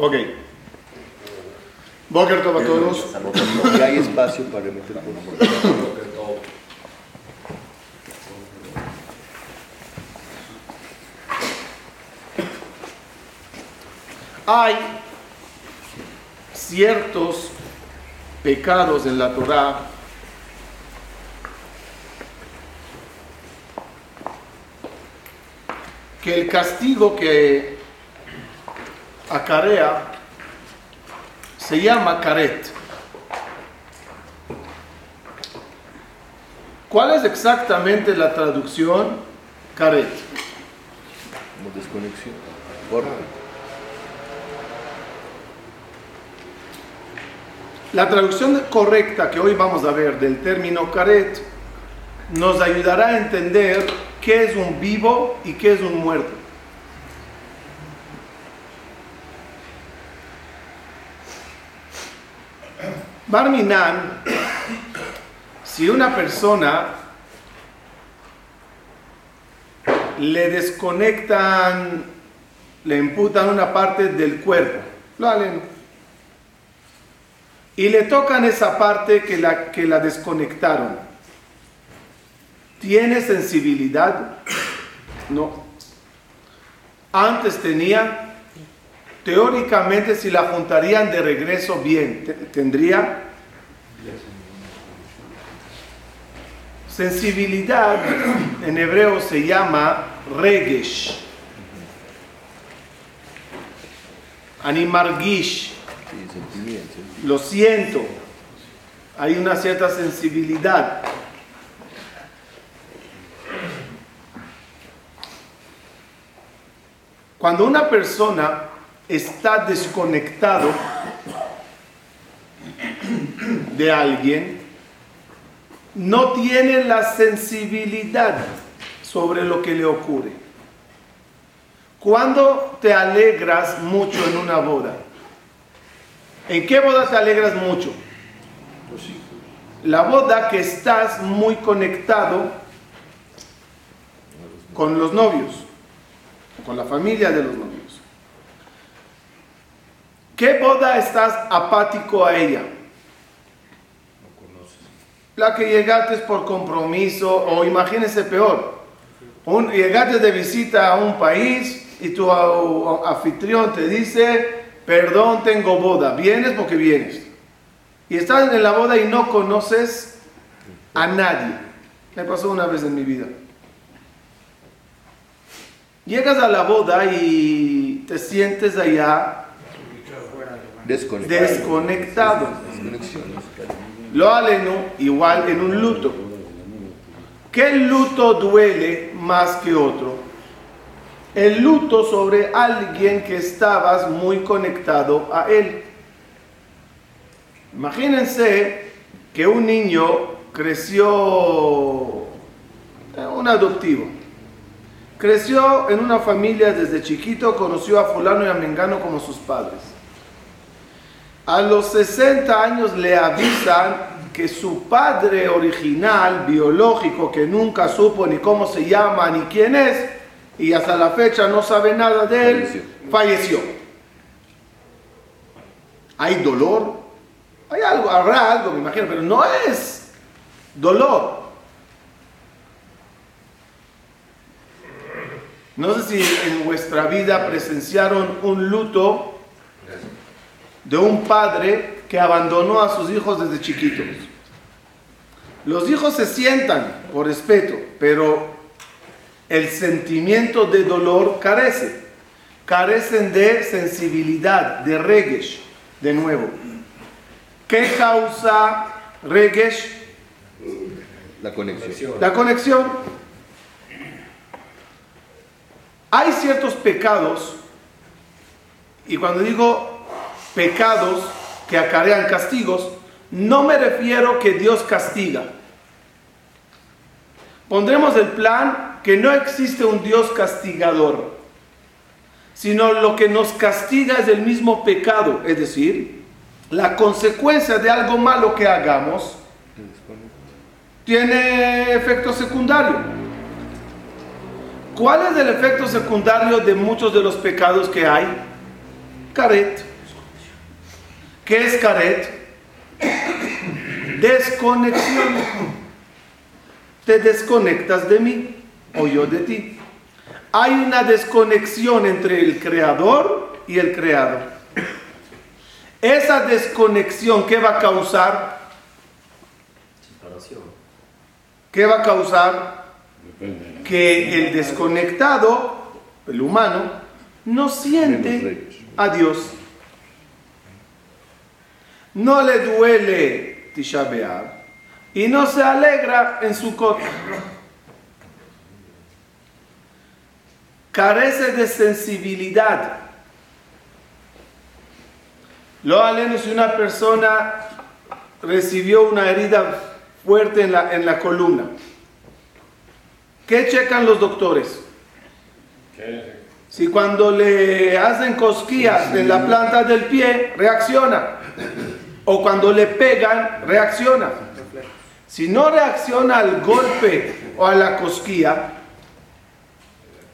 Ok. Boker Tov a todos. Y hay espacio para meter por Hay ciertos pecados en la Torah que el castigo que acarea se llama caret. ¿Cuál es exactamente la traducción caret? Como desconexión. La traducción correcta que hoy vamos a ver del término caret nos ayudará a entender qué es un vivo y qué es un muerto. Barminan, si una persona le desconectan, le imputan una parte del cuerpo, lo y le tocan esa parte que la, que la desconectaron, ¿tiene sensibilidad? No. Antes tenía teóricamente si la juntarían de regreso bien, tendría sensibilidad, en hebreo se llama regesh, animargish, lo siento, hay una cierta sensibilidad. Cuando una persona está desconectado de alguien, no tiene la sensibilidad sobre lo que le ocurre. Cuando te alegras mucho en una boda? ¿En qué boda te alegras mucho? La boda que estás muy conectado con los novios, con la familia de los novios. ¿Qué boda estás apático a ella? La que llegaste por compromiso o imagínese peor. Un, llegaste de visita a un país y tu anfitrión te dice, perdón, tengo boda. Vienes porque vienes. Y estás en la boda y no conoces a nadie. Me pasó una vez en mi vida. Llegas a la boda y te sientes allá desconectado. Lo aleno igual en un luto. ¿Qué luto duele más que otro? El luto sobre alguien que estabas muy conectado a él. Imagínense que un niño creció, eh, un adoptivo, creció en una familia desde chiquito, conoció a fulano y a mengano como sus padres a los 60 años le avisan que su padre original, biológico, que nunca supo ni cómo se llama ni quién es, y hasta la fecha no sabe nada de él, falleció. ¿Hay dolor? Hay algo, habrá algo, me imagino, pero no es dolor. No sé si en vuestra vida presenciaron un luto de un padre que abandonó a sus hijos desde chiquitos. Los hijos se sientan por respeto, pero el sentimiento de dolor carece. Carecen de sensibilidad, de regesh, de nuevo. ¿Qué causa regesh? La conexión. La conexión. Hay ciertos pecados, y cuando digo pecados que acarrean castigos, no me refiero que Dios castiga. Pondremos el plan que no existe un Dios castigador, sino lo que nos castiga es el mismo pecado, es decir, la consecuencia de algo malo que hagamos tiene efecto secundario. ¿Cuál es el efecto secundario de muchos de los pecados que hay? Caret. ¿Qué es caret? Desconexión. Te desconectas de mí o yo de ti. Hay una desconexión entre el creador y el creado. Esa desconexión, ¿qué va a causar? ¿Qué va a causar? Que el desconectado, el humano, no siente a Dios. No le duele Tisha y no se alegra en su coche. Carece de sensibilidad. Lo aleno si una persona recibió una herida fuerte en la, en la columna. ¿Qué checan los doctores? Si cuando le hacen cosquillas en la planta del pie, reacciona. O cuando le pegan, reacciona. Si no reacciona al golpe o a la cosquilla,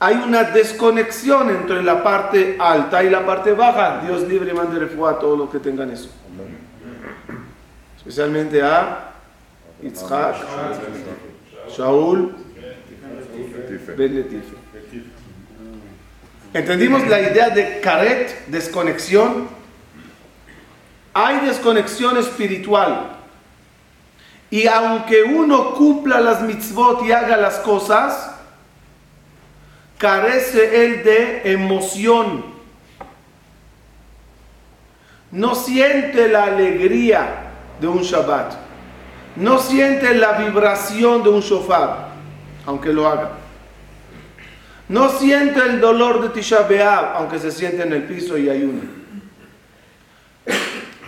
hay una desconexión entre la parte alta y la parte baja. Dios libre y mande refugio a todos los que tengan eso. Especialmente a Yitzhak, Shaul, Ben Letife. ¿Entendimos la idea de caret, desconexión? Hay desconexión espiritual. Y aunque uno cumpla las mitzvot y haga las cosas, carece él de emoción. No siente la alegría de un Shabbat. No siente la vibración de un shofar, aunque lo haga. No siente el dolor de Tisha aunque se siente en el piso y ayuna.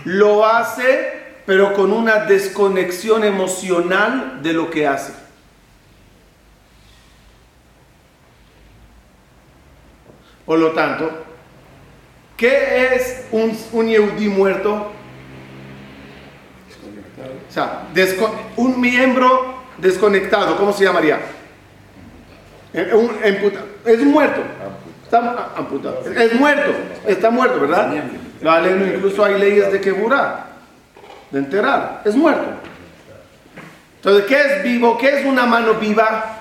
Lo hace, pero con una desconexión emocional de lo que hace. Por lo tanto, ¿qué es un, un Yehudi muerto? O sea, un miembro desconectado, ¿cómo se llamaría? Eh, es muerto. Está amputado. Es muerto. Está muerto, ¿verdad? Incluso hay leyes de quebura, de enterrar. Es muerto. Entonces, ¿qué es vivo? ¿Qué es una mano viva?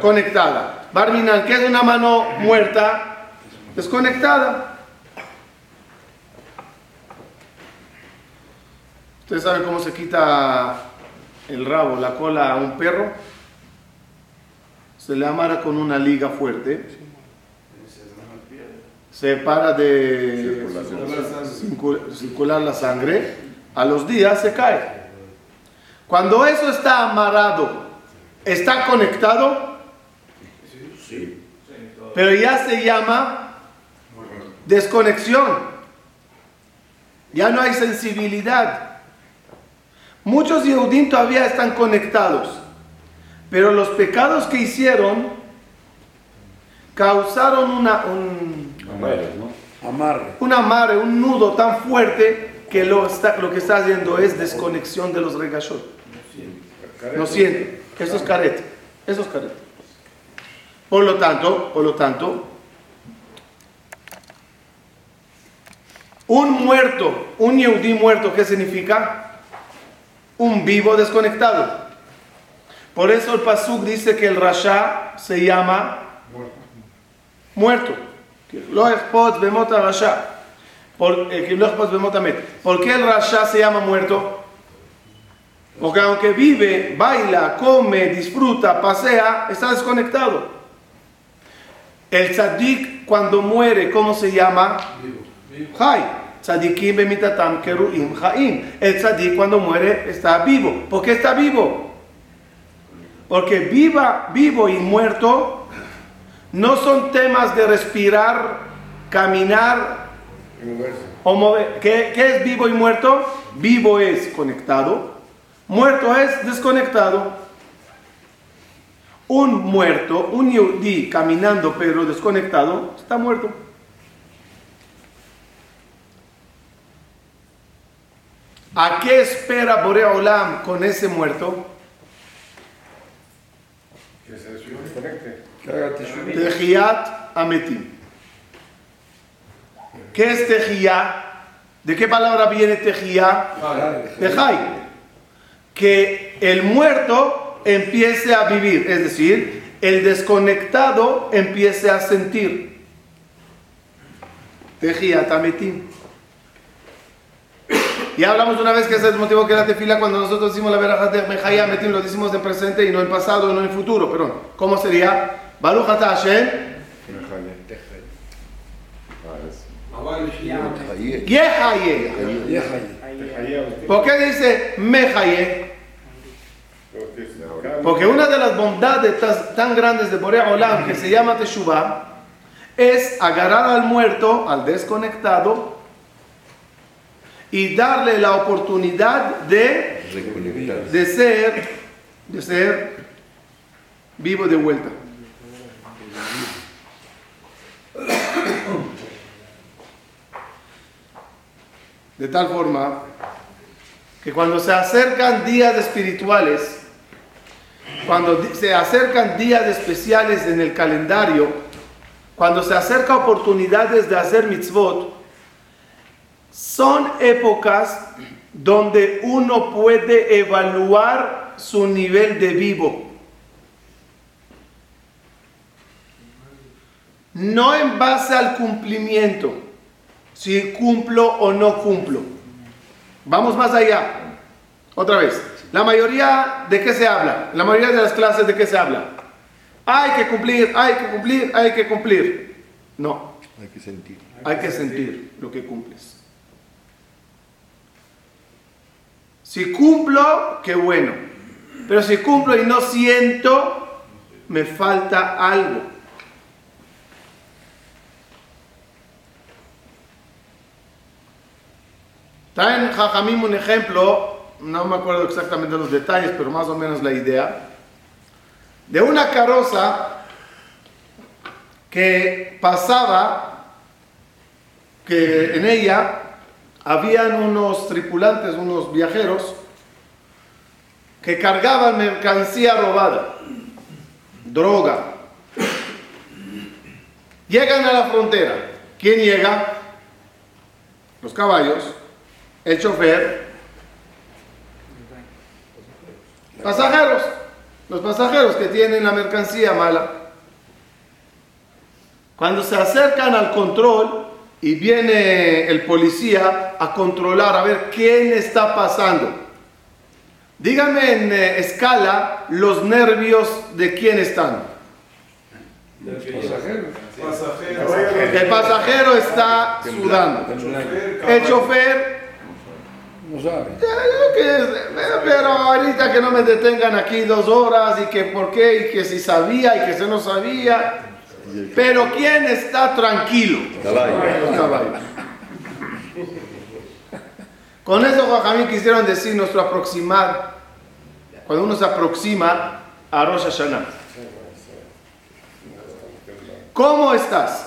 Conectada. Barminan, ¿qué es una mano muerta? Desconectada. Ustedes saben cómo se quita el rabo, la cola a un perro. Se le amarra con una liga fuerte. Se para de circular la sangre. A los días se cae. Cuando eso está amarrado, ¿está conectado? Pero ya se llama desconexión. Ya no hay sensibilidad. Muchos Yehudim todavía están conectados. Pero los pecados que hicieron causaron una, un, amarre, un amarre, un nudo tan fuerte que lo, está, lo que está haciendo es desconexión de los regashot. No siente. Eso es carete. Eso es carete. Por lo tanto, por lo tanto, un muerto, un Yehudi muerto, ¿qué significa? Un vivo desconectado. Por eso el Pasuk dice que el Rasha se llama muerto. Lo Rasha. ¿Por, eh, ¿Por qué el Rasha se llama muerto? Porque aunque vive, baila, come, disfruta, pasea, está desconectado. El tzadik cuando muere, ¿cómo se llama? Hay. Tzadikim bemitatam keruim haim. El tzadik cuando muere está vivo. ¿Por qué está vivo? Porque viva, vivo y muerto no son temas de respirar, caminar o mover. ¿Qué, ¿Qué, es vivo y muerto? Vivo es conectado, muerto es desconectado. Un muerto, un yudí caminando pero desconectado, está muerto. ¿A qué espera Borea Olam con ese muerto? Tejiat Ametim. ¿Qué es tejía? ¿De qué palabra viene tejía? Tejai. Que el muerto empiece a vivir, es decir, el desconectado empiece a sentir. Tejía tametim. Ya hablamos una vez que ese es el motivo que la tefila cuando nosotros decimos la veraja de Mejaya Metim lo decimos en presente y no en pasado, no en futuro, perdón. ¿Cómo sería? Baruch ata Hashem. ¿Por qué dice Mehaye? Porque una de las bondades tan, tan grandes de Borea Olam que se llama Teshuvah es agarrar al muerto, al desconectado, y darle la oportunidad de, de ser, de ser vivo de vuelta. De tal forma que cuando se acercan días espirituales, cuando se acercan días especiales en el calendario, cuando se acercan oportunidades de hacer mitzvot, son épocas donde uno puede evaluar su nivel de vivo. No en base al cumplimiento, si cumplo o no cumplo. Vamos más allá. Otra vez. La mayoría de qué se habla? La mayoría de las clases de qué se habla? Hay que cumplir, hay que cumplir, hay que cumplir. No, Hay que sentir. hay que sentir lo que cumples. Si cumplo, qué bueno. Pero si cumplo y no siento, me falta algo. Traen Jajamim un ejemplo, no me acuerdo exactamente los detalles, pero más o menos la idea, de una carroza que pasaba, que en ella habían unos tripulantes, unos viajeros, que cargaban mercancía robada, droga. Llegan a la frontera. ¿Quién llega? Los caballos, el chofer, pasajeros, los pasajeros que tienen la mercancía mala. Cuando se acercan al control y viene el policía a controlar, a ver quién está pasando. Dígame en eh, escala los nervios de quién están. El pasajero está sudando. El chofer No sabe. eh, que- pero ahorita que no me detengan aquí dos horas y que por qué y que si sabía y que se no sabía. Pero ¿quién está tranquilo? Caballo. Los caballos. Con eso, Jajamín, quisieron decir nuestro aproximar, cuando uno se aproxima a Rosh Hashanah. ¿Cómo estás?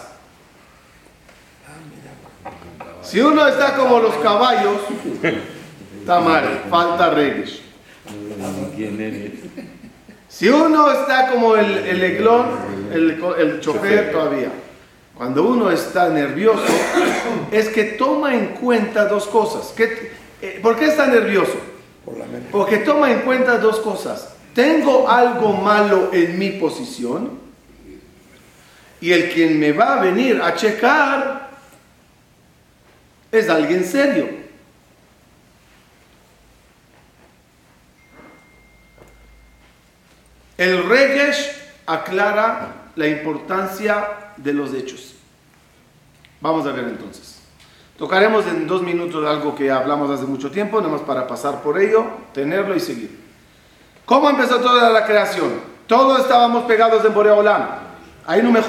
Si uno está como los caballos, está mal, falta reggae. Si uno está como el, el eglón, el, el chofer todavía. Cuando uno está nervioso, es que toma en cuenta dos cosas. ¿Qué- eh, ¿Por qué está nervioso? Porque toma en cuenta dos cosas. Tengo algo malo en mi posición y el quien me va a venir a checar es alguien serio. El Regesh aclara la importancia de los hechos. Vamos a ver entonces. Tocaremos en dos minutos algo que hablamos hace mucho tiempo, nada para pasar por ello, tenerlo y seguir. ¿Cómo empezó toda la creación? Todos estábamos pegados en Borea Olam. Ahí no me.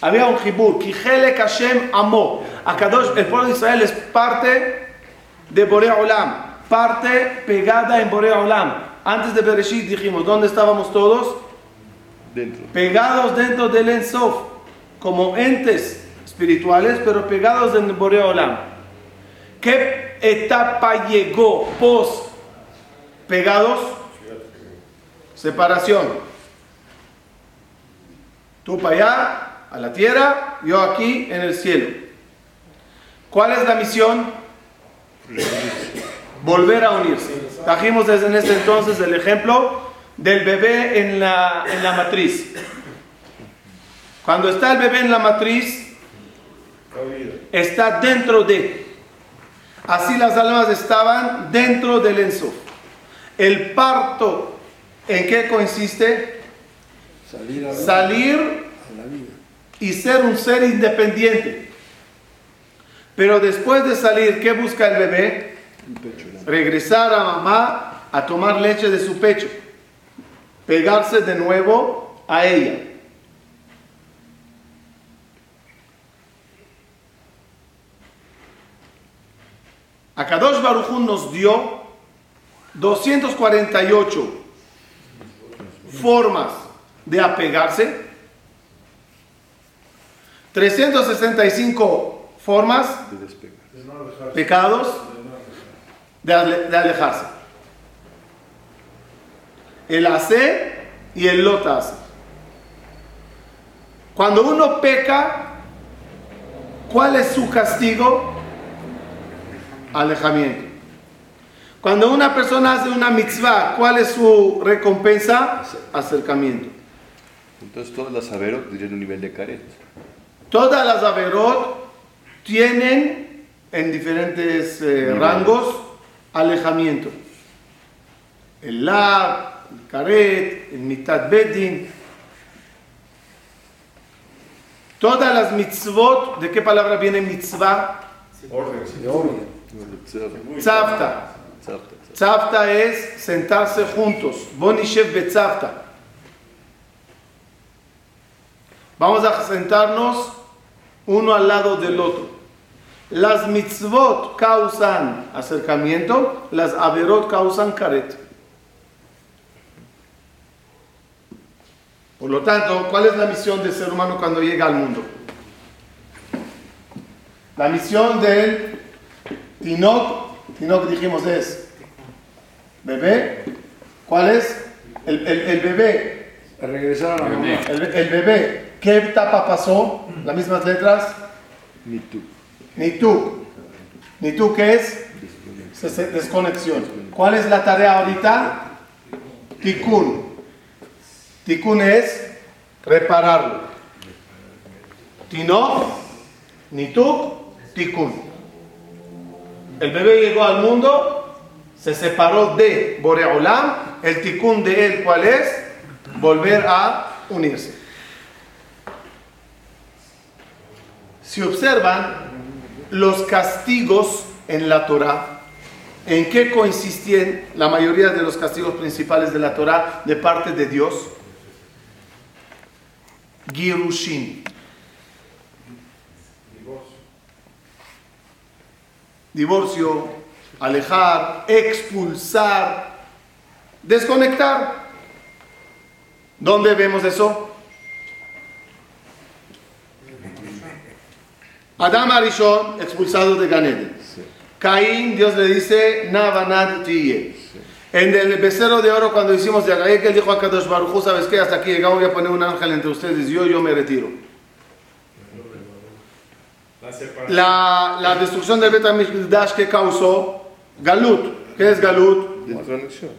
Había un jibur. Kijele Hashem amó. Akadosh, el pueblo de Israel es parte de Borea Olam. Parte pegada en Borea Olam. Antes de Bereshit dijimos, ¿dónde estábamos todos? Dentro. pegados dentro del Ensof, como entes espirituales, pero pegados en Borea Olam. ¿Qué etapa llegó post pegados? Separación. Tú para allá, a la tierra, yo aquí en el cielo. ¿Cuál es la misión? Volver a unirse. Trajimos desde en este entonces el ejemplo del bebé en la, en la matriz. Cuando está el bebé en la matriz, está dentro de. Así las almas estaban dentro del enso. El parto, ¿en qué consiste? Salir a, Salir a la vida. y ser un ser independiente. Pero después de salir, ¿qué busca el bebé? Regresar a mamá a tomar leche de su pecho. Pegarse de nuevo a ella. Akadosh Baruj Hu nos dio 248 formas de apegarse, 365 formas De pecados de, ale- de alejarse. El hacer y el lota hacer. Cuando uno peca, ¿cuál es su castigo? Alejamiento. Cuando una persona hace una mitzvah, ¿cuál es su recompensa? Acercamiento. Entonces todas las saberot tienen un nivel de caret. Todas las averot tienen en diferentes eh, rangos alejamiento. El la, el karet, el mitad bedin. Todas las mitzvot, ¿de qué palabra viene mitzvah? De orden. Tzavta. Tzavta es sentarse juntos. Bonishev betzavta. Vamos a sentarnos uno al lado del otro. Las mitzvot causan acercamiento, las averot causan caret. Por lo tanto, ¿cuál es la misión del ser humano cuando llega al mundo? La misión del Tinok, Tinok dijimos es bebé. ¿Cuál es? El, el- el bebé. Regresar a la mamá. El, el bebé. ¿Qué etapa pasó? Las mismas letras. Ni tú. Ni tú. Ni tú, ¿qué es? Desconexión. ¿Cuál es la tarea ahorita? Tikkun. Tikkun es repararlo. Tinok, ni tú, tikkun. El bebé llegó al mundo, se separó de Boreolam. El tikkun de él, ¿cuál es? Volver a unirse. Si observan los castigos en la Torah, ¿en qué consistían la mayoría de los castigos principales de la Torah de parte de Dios? Girushin. Divorcio, alejar, expulsar, desconectar. ¿Dónde vemos eso? Adam Arishon, expulsado de Ganeden. Caín, Dios le dice, Navanad tiye. En el becerro de oro, cuando hicimos de Agaí, que él dijo a Kadosh Baruj ¿sabes qué? Hasta aquí llegamos, voy a poner un ángel entre ustedes y yo, yo me retiro. La, la destrucción del Betamishdash que causó Galut. ¿Qué es Galut? Desconexión.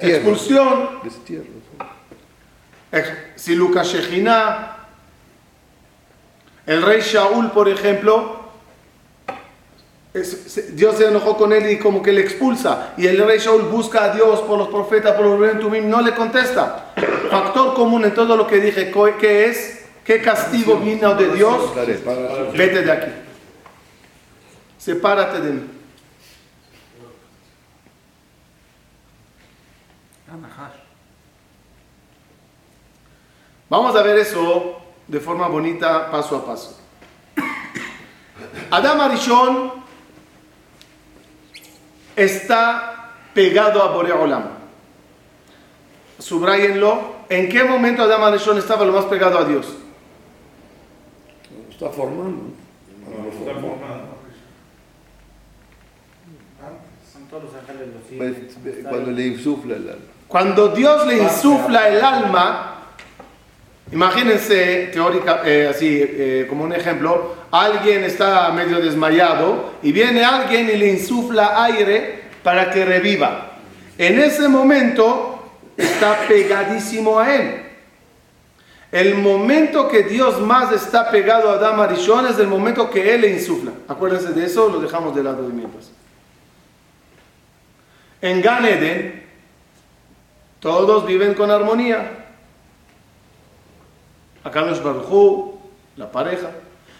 Expulsión. Destierro. Ex- Siluka Shejina. El rey Shaul, por ejemplo, Dios se enojó con él y como que le expulsa. Y el rey Shaul busca a Dios por los profetas, por los Rebén Tumim, no le contesta. Factor común en todo lo que dije, ¿qué es? ¿Qué castigo vino de Dios? Vete de aquí. Sepárate de mí. Vamos a ver eso de forma bonita, paso a paso. Adam Arishon está pegado a Boreolam. Subrayenlo. ¿En qué momento Adam Arishon estaba lo más pegado a Dios? Está formando. los ángeles los Pues. Cuando le insufla el alma. Cuando Dios le insufla el alma, Imagínense, teórica, eh, así eh, como un ejemplo, alguien está medio desmayado y viene alguien y le insufla aire para que reviva. En ese momento está pegadísimo a él. El momento que Dios más está pegado a Adam Arishon es el momento que él le insufla. Acuérdense de eso, lo dejamos de lado de mientras. En Gan todos viven con armonía. Akadosh Baruj la pareja.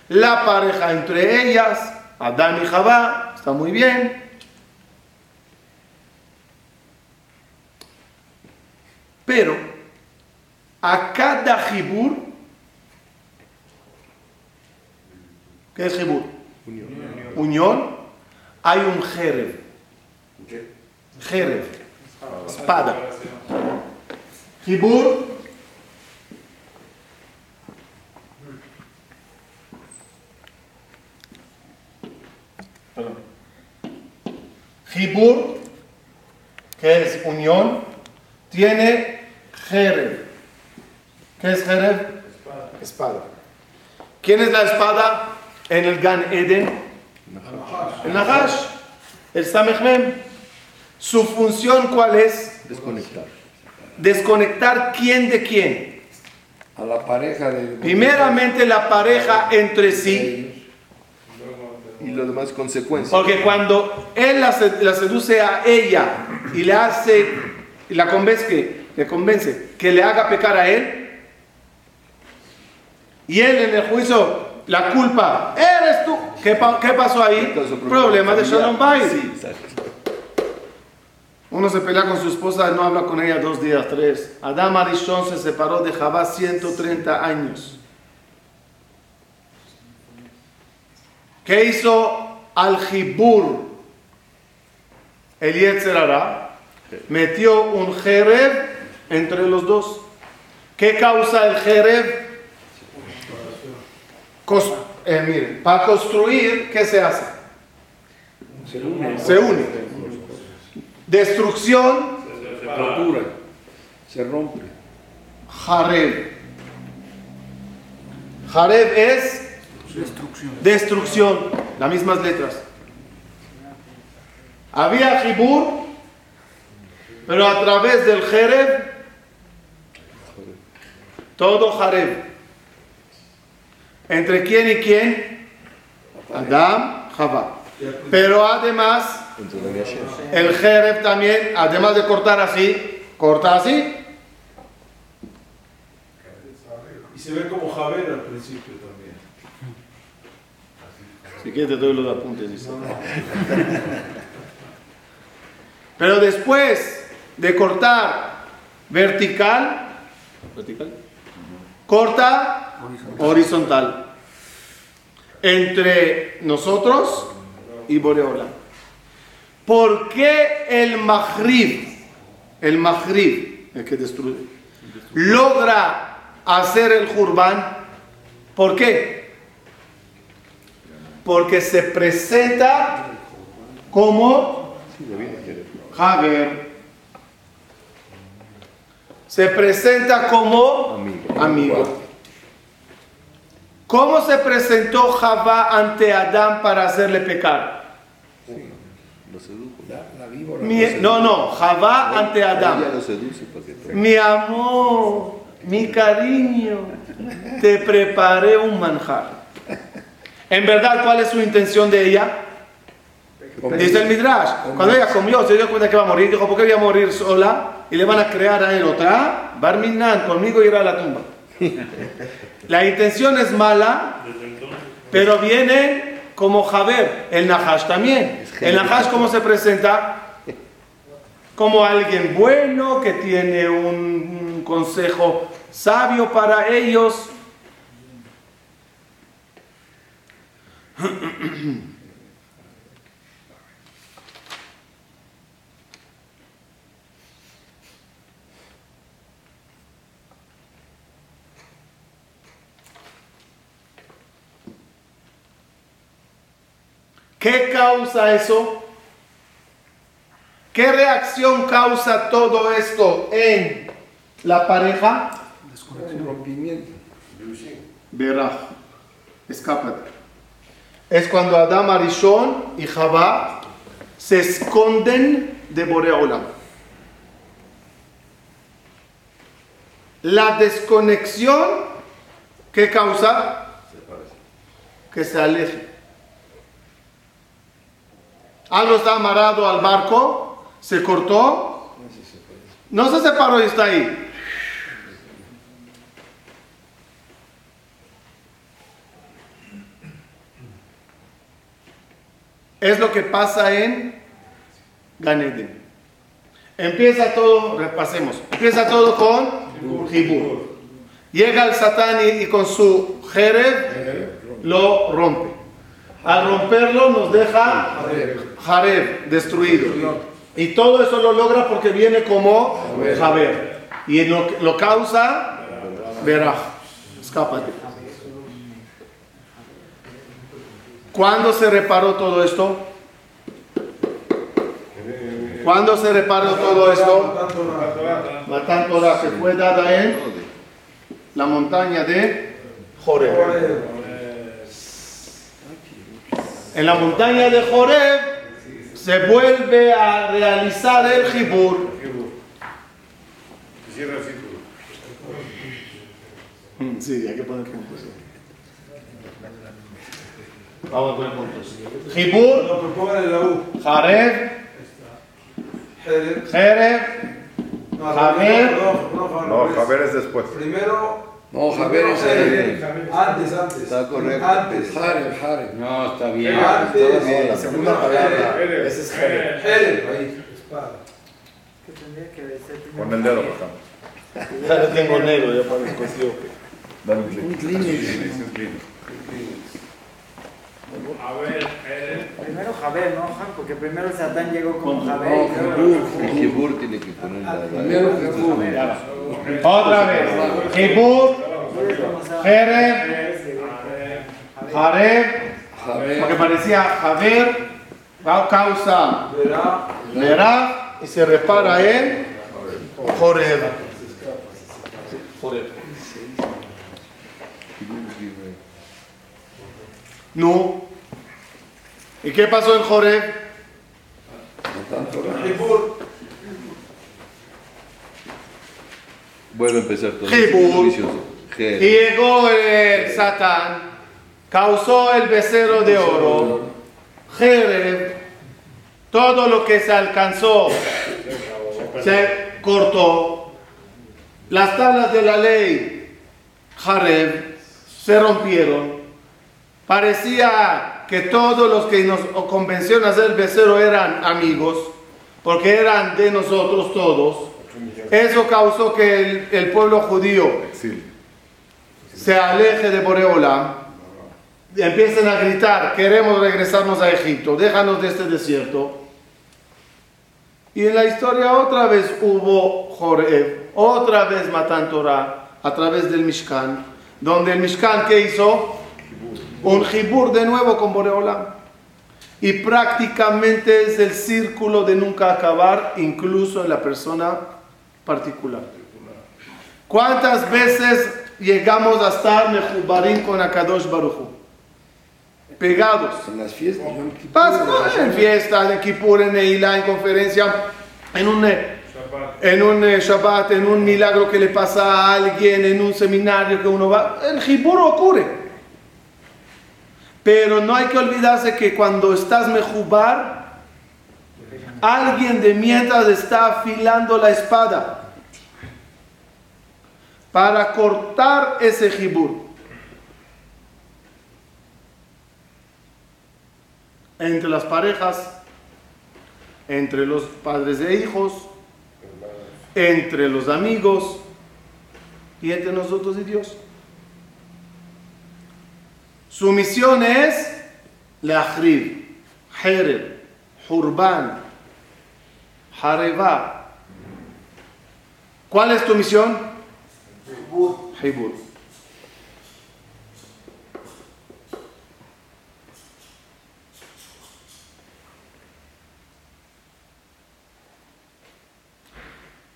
La pareja entre ellas, Adán y Jabá, está muy bien. Pero a cada jibur, ¿qué es jibur? Unión. Unión, hay un jereb. Jereb, espada. Jibur, perdón. Jibur, que es unión, tiene jereb. ¿Qué es jereb? Espada. ¿Quién es la espada en el Gan Eden? El Nahash, el Samechmem. Su función cuál es? Desconectar. Desconectar quién de quién. A la pareja de... Primeramente la pareja entre sí. Lo demás consecuencias. Porque cuando él la, la seduce a ella y le hace, y la convence, que- le convence que le haga pecar a él, y él en el juicio, la culpa, eres tú. ¿Qué, pa- qué pasó ahí? Entonces, Problema de. Shalom Bayit. Sí. Uno se pelea con su esposa no habla con ella dos días, tres. Adam Arishon se separó de Jabá 130 años. ¿Qué hizo Al-Jibur? El Yetzer Hara metió un jereb entre los dos. ¿Qué causa el jereb? Cos- eh, miren, para construir, ¿qué se hace? Se une. Se une. Destrucción, Se fractura. Se rompe. Jareb. Jareb es destrucción. Las mismas letras. Había Jibur, pero a través del Jereb, todo Jareb. ¿Entre quién y quién? Adam, Jabá. Pero además, el Jereb también, además de cortar así, corta así. Y se ve como Javer al principio. Si quieres te doy los apuntes. dice. Pero después de cortar vertical, vertical, corta horizontal. Entre nosotros y Boreola. ¿Por qué el Mahrib, el Mahrib, el que destruye, logra hacer el Jurban? ¿Por qué? Porque se presenta como. Javier. Se presenta como Amigo. amigo. ¿Cómo se presentó Javá ante Adán para hacerle pecar? Lo sedujo. La, la víbora. Mi- no, no, Javá ante Adán. Mi amor, mi cariño, te preparé un manjar. En verdad, ¿cuál es su intención de ella? Dice el Midrash. Cuando ella comió, se dio cuenta que iba a morir. Dijo, ¿por qué voy a morir sola? Y le van a crear a él otra. Barminan, conmigo irá a la tumba. La intención es mala, pero viene como Javer. El Nahash también. El Nahash, ¿cómo se presenta? Como alguien bueno que tiene un consejo sabio para ellos. ¿Qué causa eso? ¿Qué reacción causa todo esto en la pareja? Rompimiento. Beraj. Escápate. Es cuando Adam Arishon y Jabá se esconden de Boreolam. La desconexión que causa que se aleje. Algo está amarrado al barco, se cortó, no se separó y está ahí. Es lo que pasa en Ganeden. Empieza todo, repasemos, empieza todo con Hibur. Llega el Satán y, con su Jereb lo rompe. Al romperlo nos deja Jareb destruido. Y todo eso lo logra porque viene como Jaber. Y lo, lo causa Beraj. Escápate. ¿Cuándo se reparó todo esto? ¿Cuándo se reparó todo esto? Matán Torah que fue dada en la montaña de Joreb. En la montaña de Joreb se vuelve a realizar el Jibur. Sí, hay que poner puntos. Vamos a poner puntos. Jibur, No. Jareb, Jerez. Javier. No, Javier es después. Primero. No, Javier es el. Antes, antes. Está correcto. Antes. Jare, Jare. No, está bien. Antes. bien, la segunda palabra. Ese es Jerez. Jerez, ahí. Espada. Que tendría que ser primero Con el dedo, por favor. Ya lo tengo negro, ya parezco así. Dale un clic. Un Kleenex. Un clic. A ver, eh, Primero Javier, ¿no? Porque primero el Satán llegó como Con- Javier. no, tiene que poner la. Primero. Otra vez. Jerez, Javier. Jareb, porque parecía Javer, va- causa Verá. Verá y se repara en Joreb. Joreb. No. ¿Y qué pasó en Joreb? Vuelve a empezar todo. Jerez. llegó el Satán, causó el becerro de oro, Jereb, todo lo que se alcanzó se cortó, las tablas de la ley, Jareb, se rompieron. Parecía que todos los que nos convencieron a hacer el becerro eran amigos, porque eran de nosotros todos. Eso causó que el, el pueblo judío se aleje de Boreola, empiecen a gritar, queremos regresarnos a Egipto, déjanos de este desierto. Y en la historia otra vez hubo Joreb, otra vez Matan Torah a través del Mishkan, donde el Mishkan que hizo un jibur de nuevo con Boreola. Y prácticamente es el círculo de nunca acabar, incluso en la persona particular. ¿Cuántas veces llegamos a estar mejubarín con Akadosh Baruchu? Pegados. En las fiestas. Pasa en fiestas, en Kippur, en Neilá, en conferencia, en un, eh, en un eh, Shabbat, en un milagro que le pasa a alguien, en un seminario que uno va. El Kippur ocurre. Pero no hay que olvidarse que cuando estás mejubar, alguien de mientras está afilando la espada para cortar ese jibur. Entre las parejas, entre los padres de hijos, entre los amigos y entre nosotros y Dios. Su misión es Leachrib, Jereb, Hurban, Hareba. ¿Cuál es tu misión? Hibur.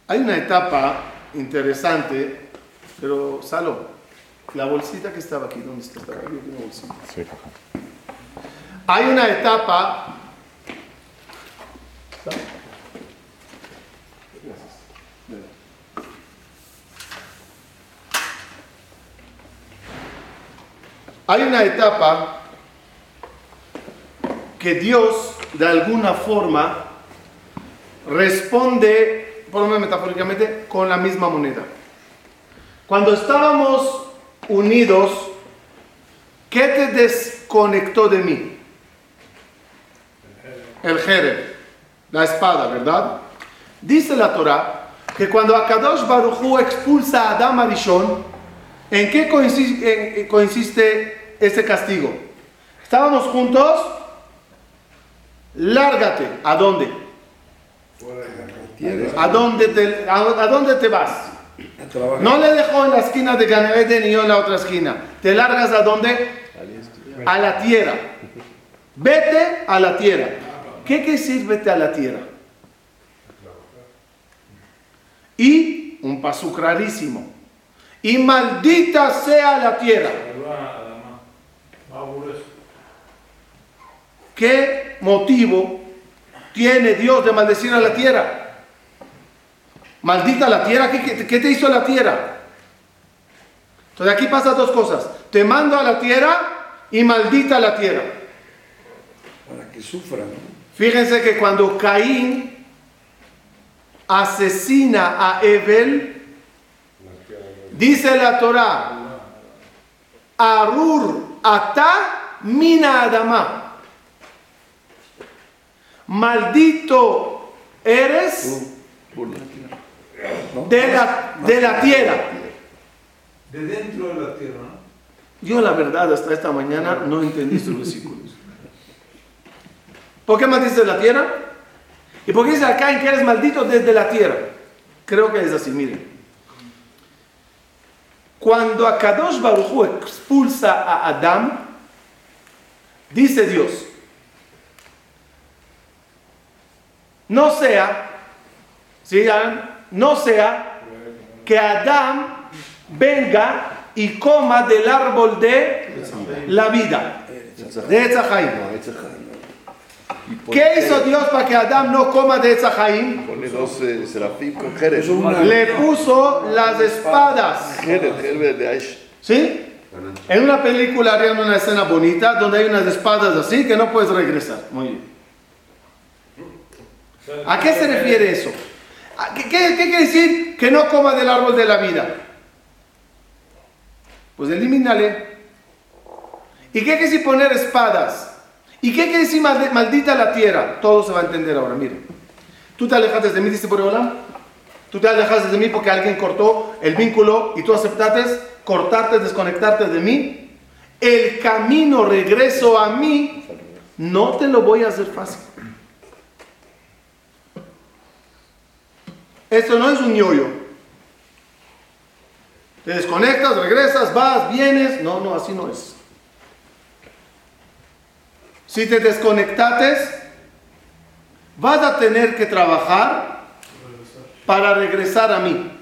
Hay una etapa interesante Pero, Salo, la bolsita que estaba aquí, ¿dónde está? Estaba aquí una bolsita. Sí, Jajam. Hay una etapa. Hay una etapa que Dios de alguna forma responde, por lo menos metafóricamente, con la misma moneda. Cuando estábamos unidos, ¿qué te desconectó de mí? El Jerez, la espada, ¿verdad? Dice la Torah que cuando Akadosh Baruchu expulsa a Adam Arishon, ¿en qué consiste, en- consiste ese castigo? Estábamos juntos, lárgate. ¿A dónde? Tierra, ¿A dónde te, a, a dónde te vas? No le dejó en la esquina de Gan Eden ni yo en la otra esquina. ¿Te largas a dónde? A la tierra. Vete a la tierra. ¿Qué quiere decir vete a la tierra? Y un paso rarísimo. Y maldita sea la tierra. ¿Qué motivo tiene Dios de maldecir a la tierra? Maldita la tierra, ¿qué, te hizo la tierra? Entonces aquí pasan dos cosas. Te mando a la tierra y maldita la tierra. Para que sufran. ¿no? Fíjense que cuando Caín asesina a Ebel, dice la Torah, Arur ata mina adama. Maldito eres de la, de la tierra. De dentro de la tierra, ¿no? Yo la verdad hasta esta mañana no entendí estos versículos. ¿Por qué maldices la tierra? ¿Y por qué dice acá en que eres maldito desde la tierra? Creo que es así, miren. Cuando Akadosh Baruj Hu expulsa a Adán, dice Dios, no sea, ¿sí? No sea que Adán venga y coma del árbol de la vida, de Etzahaim. No, ese ja- ¿Y por ¿Qué hizo Dios para que Adán no coma de Etzahaim? Le puso las espadas. ¿Sí? En una película harían una escena bonita donde hay unas espadas así que no puedes regresar. Muy bien. ¿A qué se refiere eso? ¿A ¿Qué, quiere decir que no coma del árbol de la vida? Pues elimínale. ¿Y qué quiere decir poner espadas? ¿Y qué quiere decir maldi- maldita la tierra? Todo se va a entender ahora, miren. Tú te alejaste de mí, dice por Tú te alejaste de mí porque alguien cortó el vínculo y tú aceptaste cortarte, desconectarte de mí. El camino regreso a mí no te lo voy a hacer fácil. Esto no es un yoyo. Te desconectas, regresas, vas, vienes. No, no, así no es. Si te desconectates, vas a tener que trabajar para regresar a mí.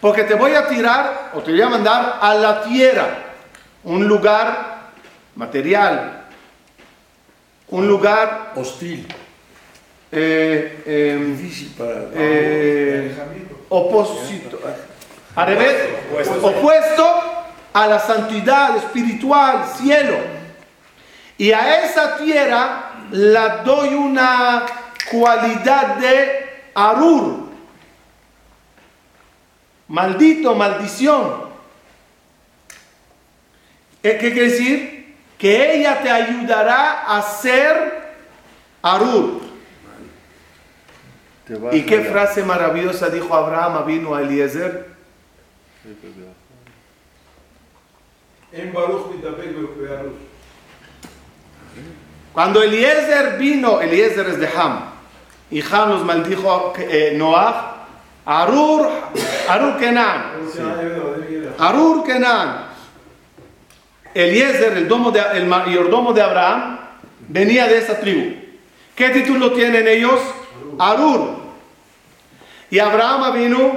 Porque te voy a tirar o te voy a mandar a la tierra, un lugar material, un lugar Hostil. Eh, em, Difícil para. eh, opósito, al revés, opuesto a la santidad espiritual, cielo. Y a esa tierra la doy una cualidad de arur, maldito, maldición. ¿Qué qué quiere decir? Que ella te ayudará a ser arur. ¿Y qué allá. frase maravillosa dijo Abraham vino a Eliezer? Cuando Eliezer vino, Eliezer es de Ham, y Ham los maldijo eh, Noah, Arur, Arur Kenan, Arur Kenan. Eliezer, el, domo de, el mayordomo de Abraham, venía de esa tribu. ¿Qué título tienen ellos? Arur. Y Abraham vino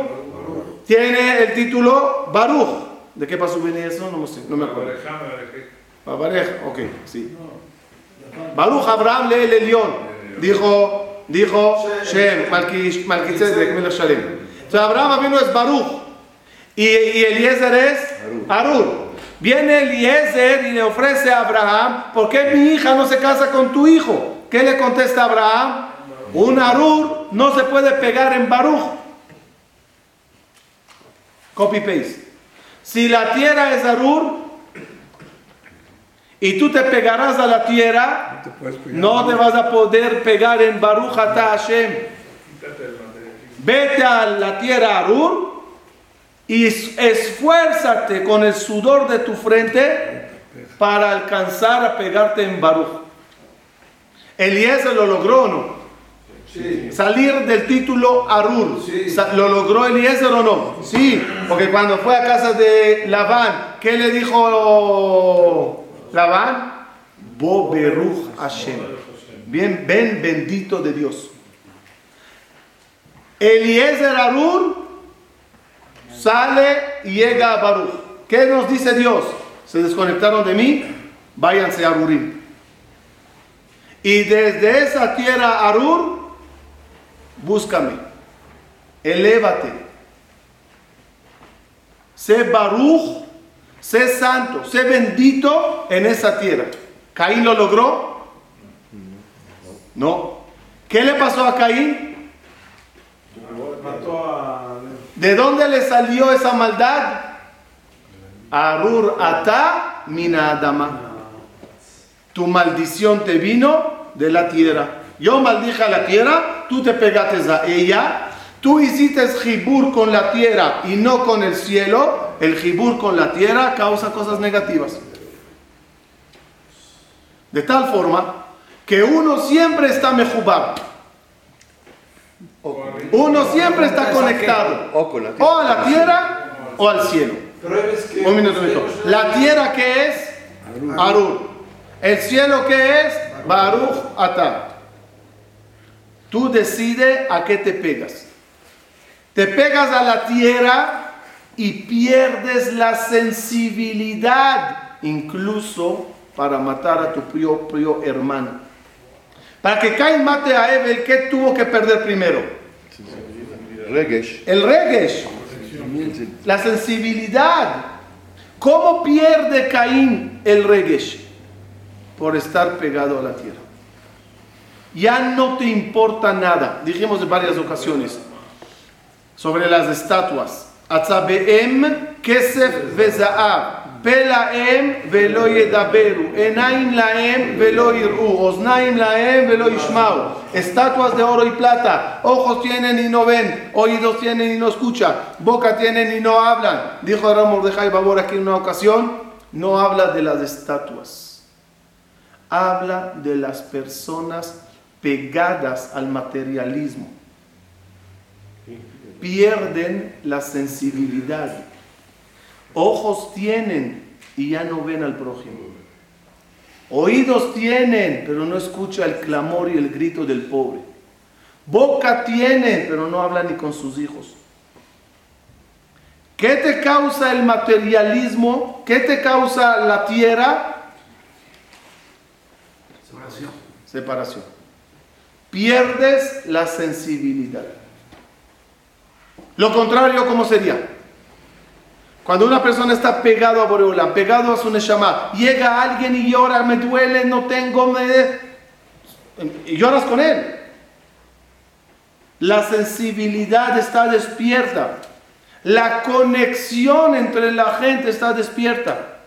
tiene el título Baruch. ¿De qué paso viene eso? No, me sé, no me acuerdo. Babarej, ok, sí. Baruch Abraham lee el Elión. Dijo, dijo Shem, Malkitzedek, Melech Shalem. Entonces Abraham vino es Baruch. Y, y Eliezer es Arur. Viene Eliezer y le ofrece a Abraham, ¿por qué mi hija no se casa con tu hijo? ¿Qué le contesta Abraham? Un Arur no se puede pegar en Baruch. Copy paste. Si la tierra es Arur y tú te pegarás a la tierra, te no te vas a poder pegar en Ata Hashem. Vete a la tierra Arur y es- esfuérzate con el sudor de tu frente para alcanzar a pegarte en Baruch. Eliezer lo logró no? Sí. Salir del título Arur. Sí. ¿Lo logró Eliezer o no? Sí, porque cuando fue a casa de Labán, ¿qué le dijo Labán? Bo Beruch Hashem. Bien, ven bendito de Dios. Eliezer Arur sale y llega a Baruch. ¿Qué nos dice Dios? Se desconectaron de mí, váyanse a Arurim. Y desde esa tierra Arur, búscame, elévate, sé Baruch, sé santo, sé bendito en esa tierra. ¿Caín lo logró? No. ¿Qué le pasó a Caín? ¿De dónde le salió esa maldad? Arur ata mina adama. Tu maldición te vino de la tierra. Yo maldije a la tierra, tú te pegaste a ella. Tú hiciste jibur con la tierra y no con el cielo. El jibur con la tierra causa cosas negativas. De tal forma que uno siempre está mejubab. Uno siempre está conectado. O con la O tierra. a la tierra o al cielo. Un minuto, un minuto. La tierra que es Arur. El cielo que es Baruch Ata. Tú decides a qué te pegas. Te pegas a la tierra y pierdes la sensibilidad, incluso para matar a tu propio hermano. Para que Cain mate a Abel, ¿qué tuvo que perder primero? El regesh. La sensibilidad. ¿Cómo pierde Caín el regesh? Por estar pegado a la tierra. Ya no te importa nada. Dijimos en varias ocasiones sobre las estatuas. Atzabeem kesef veza'ab. Pelaem velo yedaberu. Enaim laem velo ir'u. Oznaim laem velo. Estatuas de oro y plata. Ojos tienen y no ven. Oídos tienen y no escuchan. Boca tienen y no hablan. Dijo Ram Mordejai Babor aquí en una ocasión. No habla de las estatuas. Habla de las personas pegadas al materialismo. Pierden la sensibilidad. Ojos tienen y ya no ven al prójimo. Oídos tienen, pero no escucha el clamor y el grito del pobre. Boca tienen, pero no habla ni con sus hijos. ¿Qué te causa el materialismo? ¿Qué te causa la tierra? Separación. Separación. Pierdes la sensibilidad. Lo contrario, ¿cómo sería? Cuando una persona está pegado a Boreola, pegado a su Neshama, llega alguien y llora, me duele, no tengo, me... y lloras con él. La sensibilidad está despierta. La conexión entre la gente está despierta.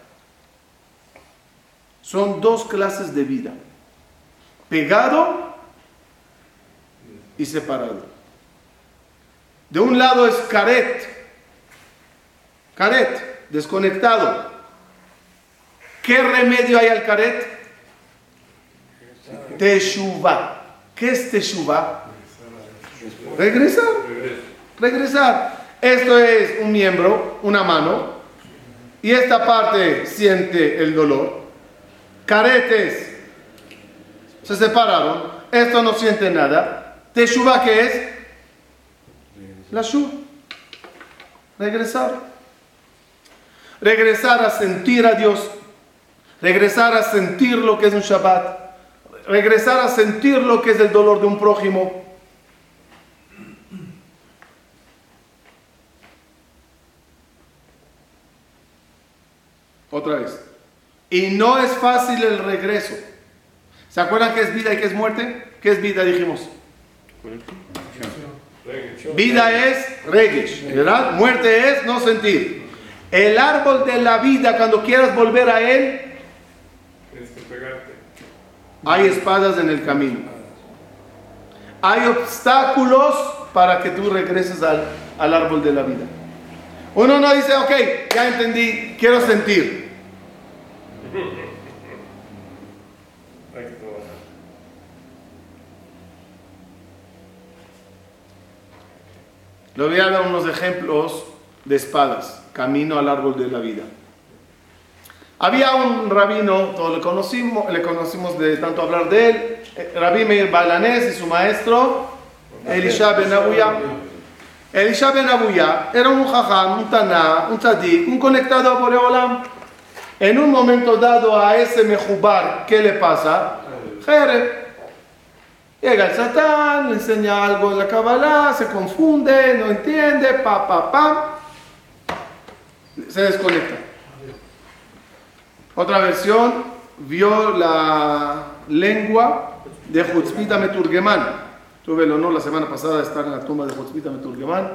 Son dos clases de vida. Pegado y separado. De un lado es caret, Caret, desconectado. ¿Qué remedio hay al caret? Teshuvah. ¿Qué es Teshuvah? Regresar. Regresar. Esto es un miembro, una mano, y esta parte siente el dolor. Caretes se separaron. Esto no siente nada. Teshuvah, ¿qué es? La shuv. Regresar. Regresar a sentir a Dios. Regresar a sentir lo que es un Shabbat. Regresar a sentir lo que es el dolor de un prójimo. Otra vez. Y no es fácil el regreso. ¿Se acuerdan qué es vida y qué es muerte? ¿Qué es vida? Dijimos. Vida es regesh, ¿verdad? Muerte es no sentir. El árbol de la vida, cuando quieras volver a él, hay espadas en el camino. Hay obstáculos para que tú regreses al, al árbol de la vida. Uno no dice, ok, ya entendí, quiero sentir. Hay que trabajar. Le voy a dar unos ejemplos de espadas, camino al árbol de la vida. Había un rabino, todos le conocimos, le conocimos de tanto hablar de él, eh, Rabbi Meir Balanés y su maestro Elisha Ben Abuya. Elisha Ben Abuya era un jajam, un taná, un tzadik, un conectado a Boreolam. En un momento dado a ese mejubar, ¿qué le pasa? Jerez. Llega el satán, le enseña algo en la Kabbalah, se confunde, no entiende, pa, pa, pa. Se desconecta. Otra versión, vio la lengua de Hutzpita Meturgeman. Tuve el honor la semana pasada de estar en la tumba de Hutzpita Meturgeman.